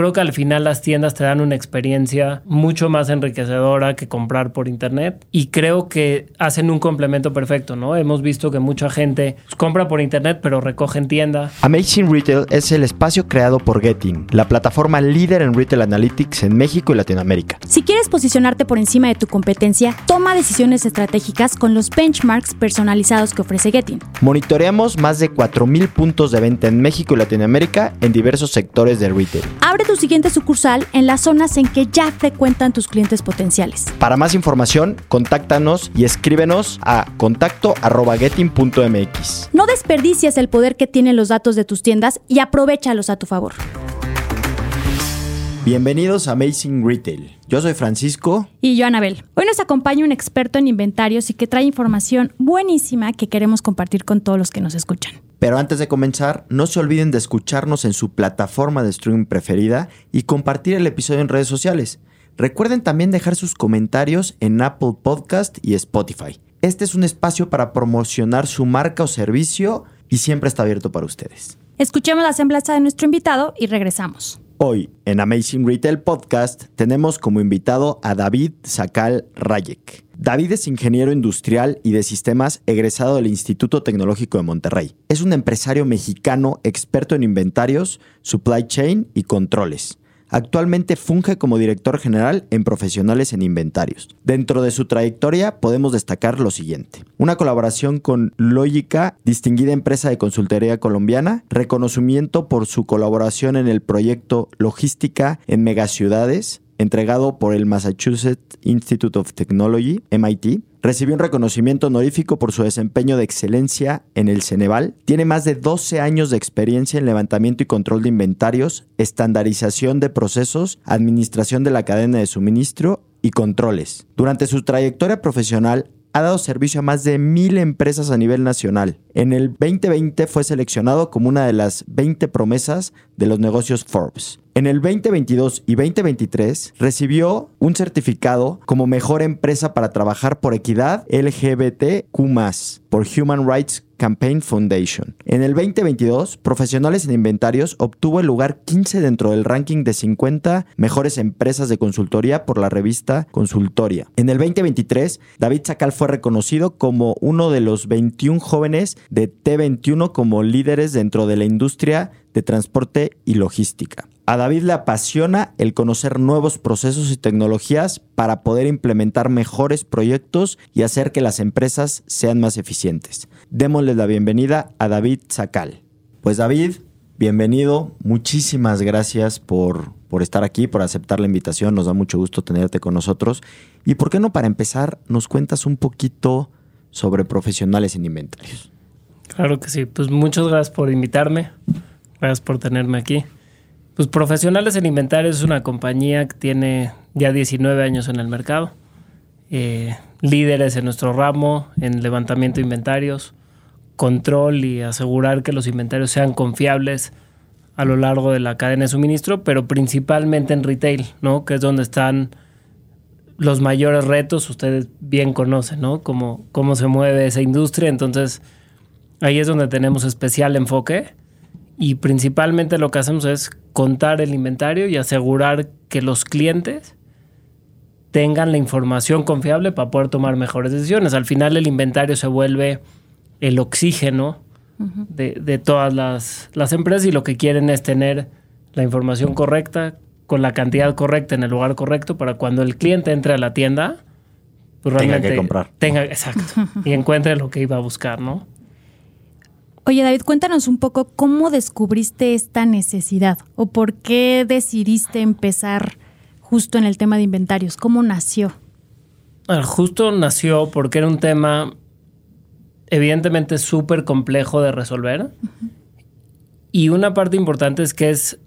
creo que al final las tiendas te dan una experiencia mucho más enriquecedora que comprar por internet y creo que hacen un complemento perfecto, ¿no? Hemos visto que mucha gente compra por internet pero recoge en tienda. Amazing Retail es el espacio creado por Getting, la plataforma líder en retail analytics en México y Latinoamérica. Si quieres posicionarte por encima de tu competencia, toma decisiones estratégicas con los benchmarks personalizados que ofrece Getting. Monitoreamos más de 4.000 puntos de venta en México y Latinoamérica en diversos sectores del retail. Tu siguiente sucursal en las zonas en que ya frecuentan tus clientes potenciales. Para más información, contáctanos y escríbenos a contacto.getting.mx. No desperdicies el poder que tienen los datos de tus tiendas y aprovechalos a tu favor. Bienvenidos a Amazing Retail. Yo soy Francisco. Y yo, Anabel. Hoy nos acompaña un experto en inventarios y que trae información buenísima que queremos compartir con todos los que nos escuchan. Pero antes de comenzar, no se olviden de escucharnos en su plataforma de streaming preferida y compartir el episodio en redes sociales. Recuerden también dejar sus comentarios en Apple Podcast y Spotify. Este es un espacio para promocionar su marca o servicio y siempre está abierto para ustedes. Escuchemos la semblanza de nuestro invitado y regresamos. Hoy en Amazing Retail Podcast tenemos como invitado a David Sakal Rayek. David es ingeniero industrial y de sistemas egresado del Instituto Tecnológico de Monterrey. Es un empresario mexicano experto en inventarios, supply chain y controles. Actualmente funge como director general en Profesionales en Inventarios. Dentro de su trayectoria podemos destacar lo siguiente. Una colaboración con Lógica, distinguida empresa de consultoría colombiana, reconocimiento por su colaboración en el proyecto Logística en Megaciudades, entregado por el Massachusetts Institute of Technology, MIT. Recibió un reconocimiento honorífico por su desempeño de excelencia en el Ceneval. Tiene más de 12 años de experiencia en levantamiento y control de inventarios, estandarización de procesos, administración de la cadena de suministro y controles. Durante su trayectoria profesional ha dado servicio a más de mil empresas a nivel nacional. En el 2020 fue seleccionado como una de las 20 promesas de los negocios Forbes. En el 2022 y 2023 recibió un certificado como mejor empresa para trabajar por equidad LGBTQ por Human Rights Campaign Foundation. En el 2022, Profesionales en Inventarios obtuvo el lugar 15 dentro del ranking de 50 mejores empresas de consultoría por la revista Consultoria. En el 2023, David Sacal fue reconocido como uno de los 21 jóvenes de T21 como líderes dentro de la industria de transporte y logística. A David le apasiona el conocer nuevos procesos y tecnologías para poder implementar mejores proyectos y hacer que las empresas sean más eficientes. Démosle la bienvenida a David Sacal. Pues David, bienvenido. Muchísimas gracias por, por estar aquí, por aceptar la invitación. Nos da mucho gusto tenerte con nosotros. Y por qué no, para empezar, nos cuentas un poquito sobre profesionales en inventarios. Claro que sí. Pues muchas gracias por invitarme. Gracias por tenerme aquí. Pues Profesionales en Inventarios es una compañía que tiene ya 19 años en el mercado. Eh, líderes en nuestro ramo en levantamiento de inventarios, control y asegurar que los inventarios sean confiables a lo largo de la cadena de suministro, pero principalmente en retail, ¿no? Que es donde están los mayores retos, ustedes bien conocen, ¿no? Cómo, cómo se mueve esa industria, entonces ahí es donde tenemos especial enfoque y principalmente lo que hacemos es contar el inventario y asegurar que los clientes tengan la información confiable para poder tomar mejores decisiones. Al final el inventario se vuelve el oxígeno de, todas las, las, empresas y lo que quieren es tener la información correcta, con la cantidad correcta en el lugar correcto para cuando el cliente entre a la tienda, pues realmente tenga que comprar. Tenga, exacto, y encuentre lo que iba a buscar, ¿no? Oye, David, cuéntanos un poco cómo descubriste esta necesidad o por qué decidiste empezar justo en el tema de inventarios. ¿Cómo nació? justo nació porque era un tema evidentemente súper complejo de resolver. Y una parte importante es que es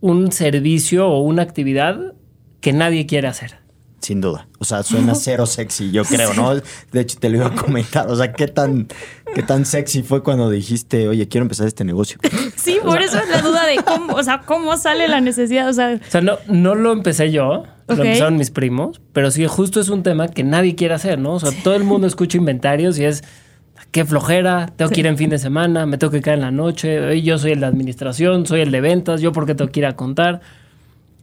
un servicio o una actividad que nadie quiere hacer. Sin duda. O sea, suena cero sexy, yo creo, ¿no? De hecho, te lo iba a comentar. O sea, ¿qué tan, qué tan sexy fue cuando dijiste, oye, quiero empezar este negocio? Sí, por eso es la duda de cómo, o sea, cómo sale la necesidad. O sea, o sea no, no lo empecé yo, lo empezaron mis primos, pero sí, justo es un tema que nadie quiere hacer, ¿no? O sea, todo el mundo escucha inventarios y es, qué flojera, tengo que ir en fin de semana, me tengo que caer en la noche, yo soy el de administración, soy el de ventas, yo por qué tengo que ir a contar.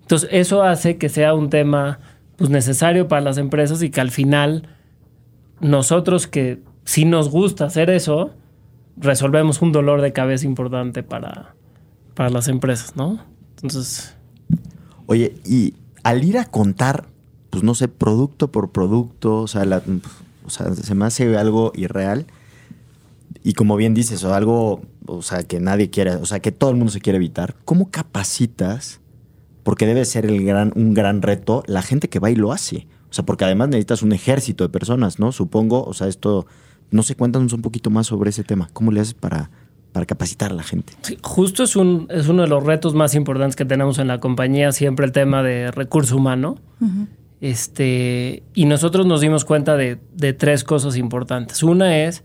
Entonces, eso hace que sea un tema pues, necesario para las empresas y que al final nosotros que si nos gusta hacer eso, resolvemos un dolor de cabeza importante para, para las empresas, ¿no? Entonces... Oye, y al ir a contar, pues no sé, producto por producto, o sea, o sea se me hace algo irreal y como bien dices, o algo, o sea, que nadie quiere, o sea, que todo el mundo se quiere evitar, ¿cómo capacitas? Porque debe ser el gran, un gran reto la gente que va y lo hace. O sea, porque además necesitas un ejército de personas, ¿no? Supongo, o sea, esto, no sé, cuéntanos un poquito más sobre ese tema. ¿Cómo le haces para, para capacitar a la gente? Sí, justo es, un, es uno de los retos más importantes que tenemos en la compañía, siempre el tema de recurso humano. este, y nosotros nos dimos cuenta de, de tres cosas importantes. Una es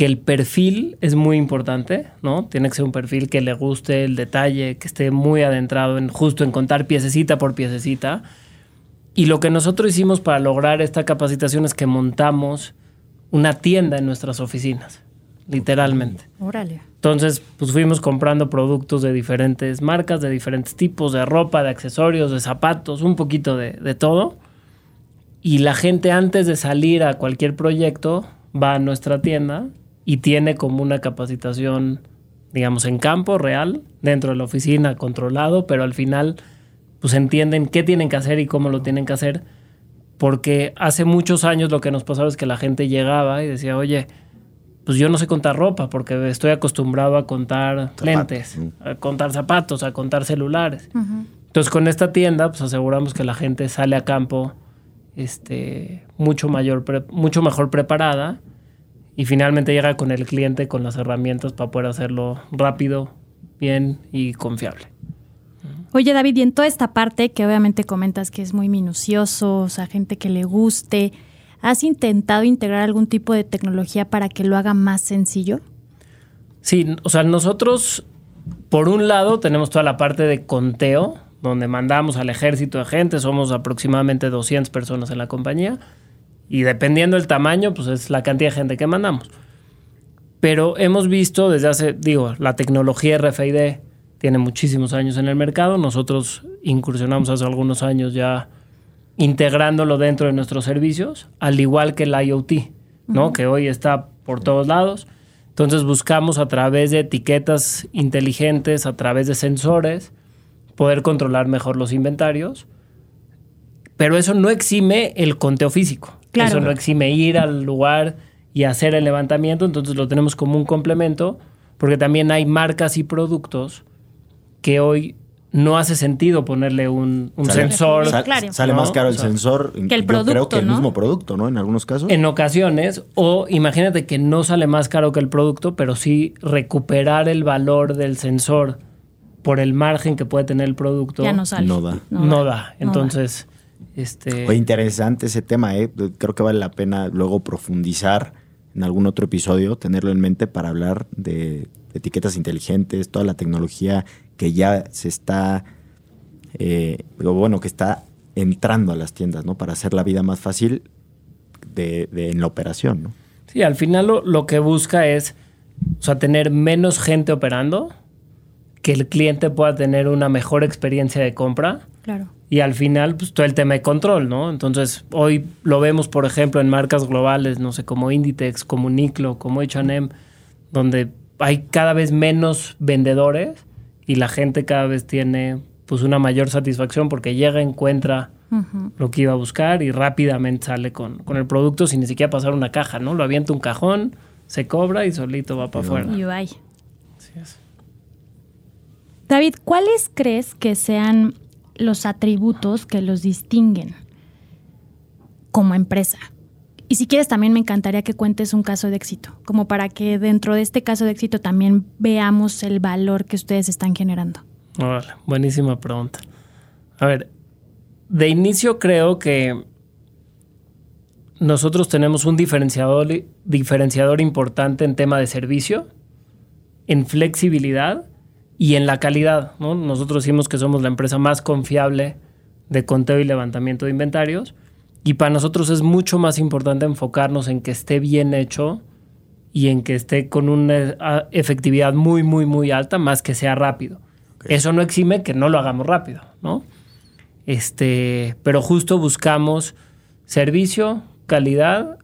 que el perfil es muy importante, ¿no? Tiene que ser un perfil que le guste el detalle, que esté muy adentrado en justo en contar piececita por piececita. Y lo que nosotros hicimos para lograr esta capacitación es que montamos una tienda en nuestras oficinas, literalmente. Órale. Entonces, pues fuimos comprando productos de diferentes marcas, de diferentes tipos, de ropa, de accesorios, de zapatos, un poquito de, de todo. Y la gente antes de salir a cualquier proyecto va a nuestra tienda y tiene como una capacitación, digamos, en campo real, dentro de la oficina, controlado, pero al final pues entienden qué tienen que hacer y cómo lo tienen que hacer, porque hace muchos años lo que nos pasaba es que la gente llegaba y decía, oye, pues yo no sé contar ropa porque estoy acostumbrado a contar lentes, a contar zapatos, a contar celulares. Entonces con esta tienda pues aseguramos que la gente sale a campo este, mucho, mayor, mucho mejor preparada y finalmente llega con el cliente con las herramientas para poder hacerlo rápido, bien y confiable. Oye David, y en toda esta parte que obviamente comentas que es muy minucioso, o sea, gente que le guste, ¿has intentado integrar algún tipo de tecnología para que lo haga más sencillo? Sí, o sea, nosotros, por un lado, tenemos toda la parte de conteo, donde mandamos al ejército de gente, somos aproximadamente 200 personas en la compañía y dependiendo del tamaño, pues es la cantidad de gente que mandamos. Pero hemos visto desde hace, digo, la tecnología RFID tiene muchísimos años en el mercado. Nosotros incursionamos hace algunos años ya integrándolo dentro de nuestros servicios, al igual que el IoT, ¿no? Que hoy está por todos lados. Entonces buscamos a través de etiquetas inteligentes, a través de sensores, poder controlar mejor los inventarios. Pero eso no exime el conteo físico. Eso no exime ir al lugar y hacer el levantamiento, entonces lo tenemos como un complemento, porque también hay marcas y productos que hoy no hace sentido ponerle un, sensor. sale más caro el sensor que el producto, creo que el mismo producto, ¿no? En algunos casos. En ocasiones, o imagínate que no sale más caro que el producto, pero sí recuperar el valor del sensor por el margen que puede tener el producto. Ya no sale. No da. No, da. Entonces, este... interesante ese tema, ¿eh? Creo que vale la pena luego profundizar en algún otro episodio, tenerlo en mente para hablar de etiquetas inteligentes, toda la tecnología que ya se está, eh, bueno, que está entrando a las tiendas, ¿no? Para hacer la vida más fácil de, en la operación, ¿no? Sí, al final lo, lo, que busca es, o sea, tener menos gente operando, que el cliente pueda tener una mejor experiencia de compra. Claro y al final, pues todo el tema de control, ¿no? Entonces, hoy lo vemos, por ejemplo, en marcas globales, no sé, como Inditex, como Niclo, como HM, donde hay cada vez menos vendedores y la gente cada vez tiene pues una mayor satisfacción porque llega, encuentra lo que iba a buscar y rápidamente sale con, con, el producto sin ni siquiera pasar una caja, ¿no? Lo avienta un cajón, se cobra y solito va para afuera. Y Así es. David, ¿cuáles crees que sean los atributos que los distinguen como empresa. Y si quieres, también me encantaría que cuentes un caso de éxito, como para que dentro de este caso de éxito también veamos el valor que ustedes están generando. buenísima pregunta. A ver, de inicio creo que nosotros tenemos un diferenciador, diferenciador importante en tema de servicio, en flexibilidad y en la calidad. ¿no? Nosotros decimos que somos la empresa más confiable de conteo y levantamiento de inventarios y para nosotros es mucho más importante enfocarnos en que esté bien hecho y en que esté con una ah, efectividad muy, muy, muy alta, más que sea rápido. Eso no exime que no lo hagamos rápido, ¿no? Este, pero justo buscamos servicio, calidad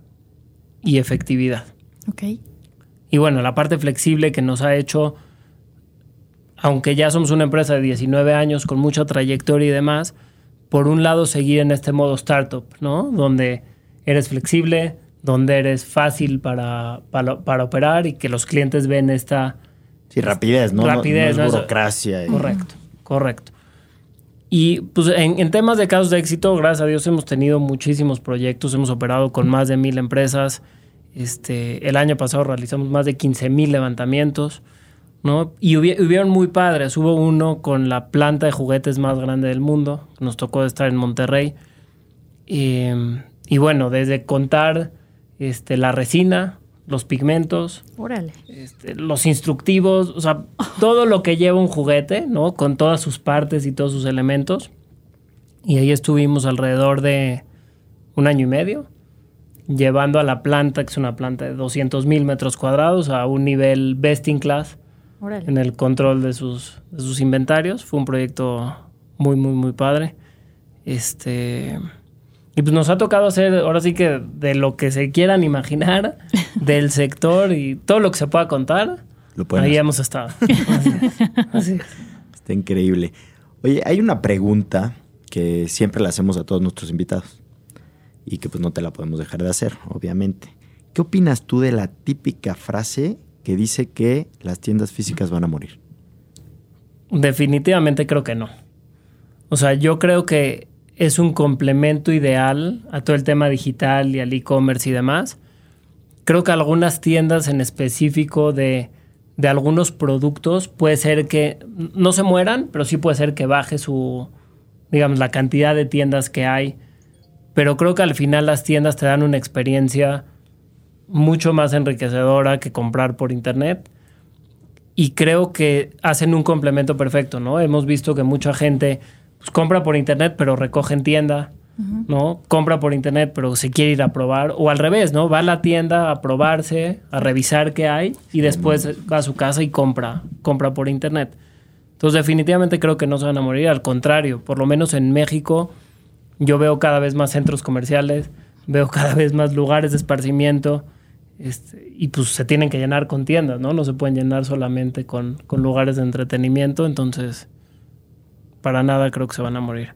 y efectividad. Ok. Y bueno, la parte flexible que nos ha hecho, aunque ya somos una empresa de 19 años con mucha trayectoria y demás, por un lado seguir en este modo startup, ¿no? Donde eres flexible, donde eres fácil para, para, operar y que los clientes ven esta... Sí, rapidez, ¿no? Rapidez, no, burocracia. Correcto, correcto. Y pues en, temas de casos de éxito, gracias a Dios hemos tenido muchísimos proyectos, hemos operado con más de mil empresas. Este, el año pasado realizamos más de 15 mil levantamientos, ¿no? Y hubieron muy padres. Hubo uno con la planta de juguetes más grande del mundo. Nos tocó estar en Monterrey. Y, y bueno, desde contar este, la resina, los pigmentos, este, los instructivos, o sea, todo lo que lleva un juguete, ¿no? Con todas sus partes y todos sus elementos. Y ahí estuvimos alrededor de un año y medio, llevando a la planta, que es una planta de 200 mil metros cuadrados, a un nivel best in class en el control de sus, de sus inventarios. Fue un proyecto muy, muy, muy padre. Este. Y pues nos ha tocado hacer, ahora sí que de lo que se quieran imaginar, del sector y todo lo que se pueda contar, ahí hemos estado. Así, Está increíble. Oye, hay una pregunta que siempre le hacemos a todos nuestros invitados y que pues no te la podemos dejar de hacer, obviamente. ¿Qué opinas tú de la típica frase que dice que las tiendas físicas van a morir? Definitivamente creo que no. O sea, yo creo que es un complemento ideal a todo el tema digital y al e-commerce y demás. Creo que algunas tiendas en específico de, de, algunos productos puede ser que no se mueran, pero sí puede ser que baje su, digamos, la cantidad de tiendas que hay. Pero creo que al final las tiendas te dan una experiencia mucho más enriquecedora que comprar por internet. Y creo que hacen un complemento perfecto, ¿no? Hemos visto que mucha gente pues, compra por internet pero recoge en tienda, ¿no? Compra por internet pero se quiere ir a probar, o al revés, ¿no? Va a la tienda a probarse, a revisar qué hay y después va a su casa y compra, compra por internet. Entonces definitivamente creo que no se van a morir, al contrario, por lo menos en México yo veo cada vez más centros comerciales, veo cada vez más lugares de esparcimiento. Este, y pues se tienen que llenar con tiendas, ¿no? No se pueden llenar solamente con, con lugares de entretenimiento. Entonces, para nada creo que se van a morir.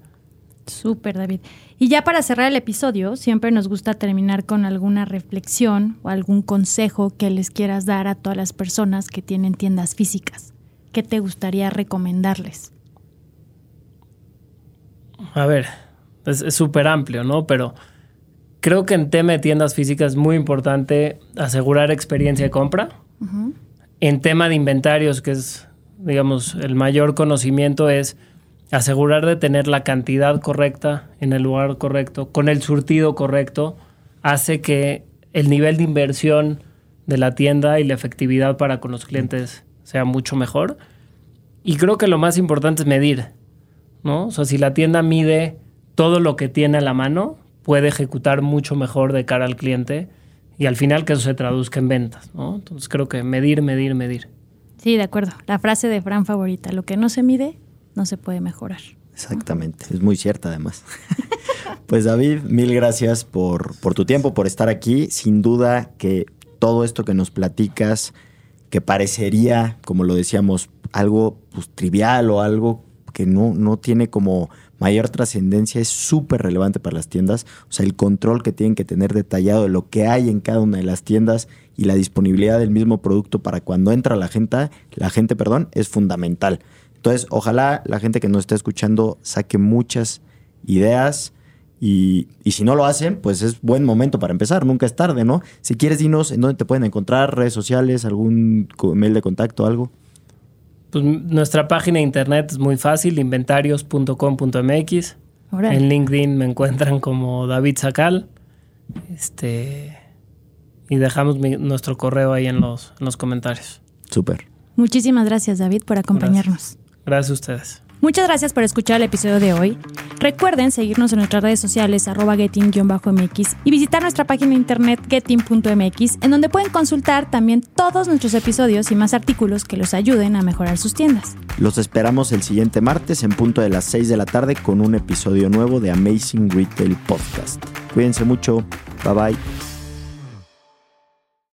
Súper, David. Y ya para cerrar el episodio, siempre nos gusta terminar con alguna reflexión o algún consejo que les quieras dar a todas las personas que tienen tiendas físicas. ¿Qué te gustaría recomendarles? A ver, es súper amplio, ¿no? Pero creo que en tema de tiendas físicas es muy importante asegurar experiencia de compra. En tema de inventarios, que es, digamos, el mayor conocimiento es asegurar de tener la cantidad correcta en el lugar correcto, con el surtido correcto, hace que el nivel de inversión de la tienda y la efectividad para con los clientes sea mucho mejor. Y creo que lo más importante es medir, ¿no? O sea, si la tienda mide todo lo que tiene a la mano, puede ejecutar mucho mejor de cara al cliente y al final que eso se traduzca en ventas, ¿no? Entonces creo que medir, medir, medir. Sí, de acuerdo. La frase de Fran favorita, lo que no se mide, no se puede mejorar. Exactamente, es muy cierta además. pues David, mil gracias por, por tu tiempo, por estar aquí. Sin duda que todo esto que nos platicas, que parecería, como lo decíamos, algo pues, trivial o algo que no, no tiene como mayor trascendencia, es súper relevante para las tiendas. O sea, el control que tienen que tener detallado de lo que hay en cada una de las tiendas y la disponibilidad del mismo producto para cuando entra la gente, la gente, perdón, es fundamental. Entonces, ojalá la gente que nos está escuchando saque muchas ideas y, si no lo hacen, pues es buen momento para empezar, nunca es tarde, ¿no? Si quieres, dinos en dónde te pueden encontrar, redes sociales, algún mail de contacto, algo. Pues nuestra página de internet es muy fácil, inventarios.com.mx. En LinkedIn me encuentran como David Sacal. Este, y dejamos nuestro correo ahí en los, en los comentarios. Súper. Muchísimas gracias, David, por acompañarnos. Gracias a ustedes. Muchas gracias por escuchar el episodio de hoy. Recuerden seguirnos en nuestras redes sociales arroba getting-mx y visitar nuestra página internet getting.mx en donde pueden consultar también todos nuestros episodios y más artículos que los ayuden a mejorar sus tiendas. Los esperamos el siguiente martes en punto de las 6 de la tarde con un episodio nuevo de Amazing Retail Podcast. Cuídense mucho. Bye bye.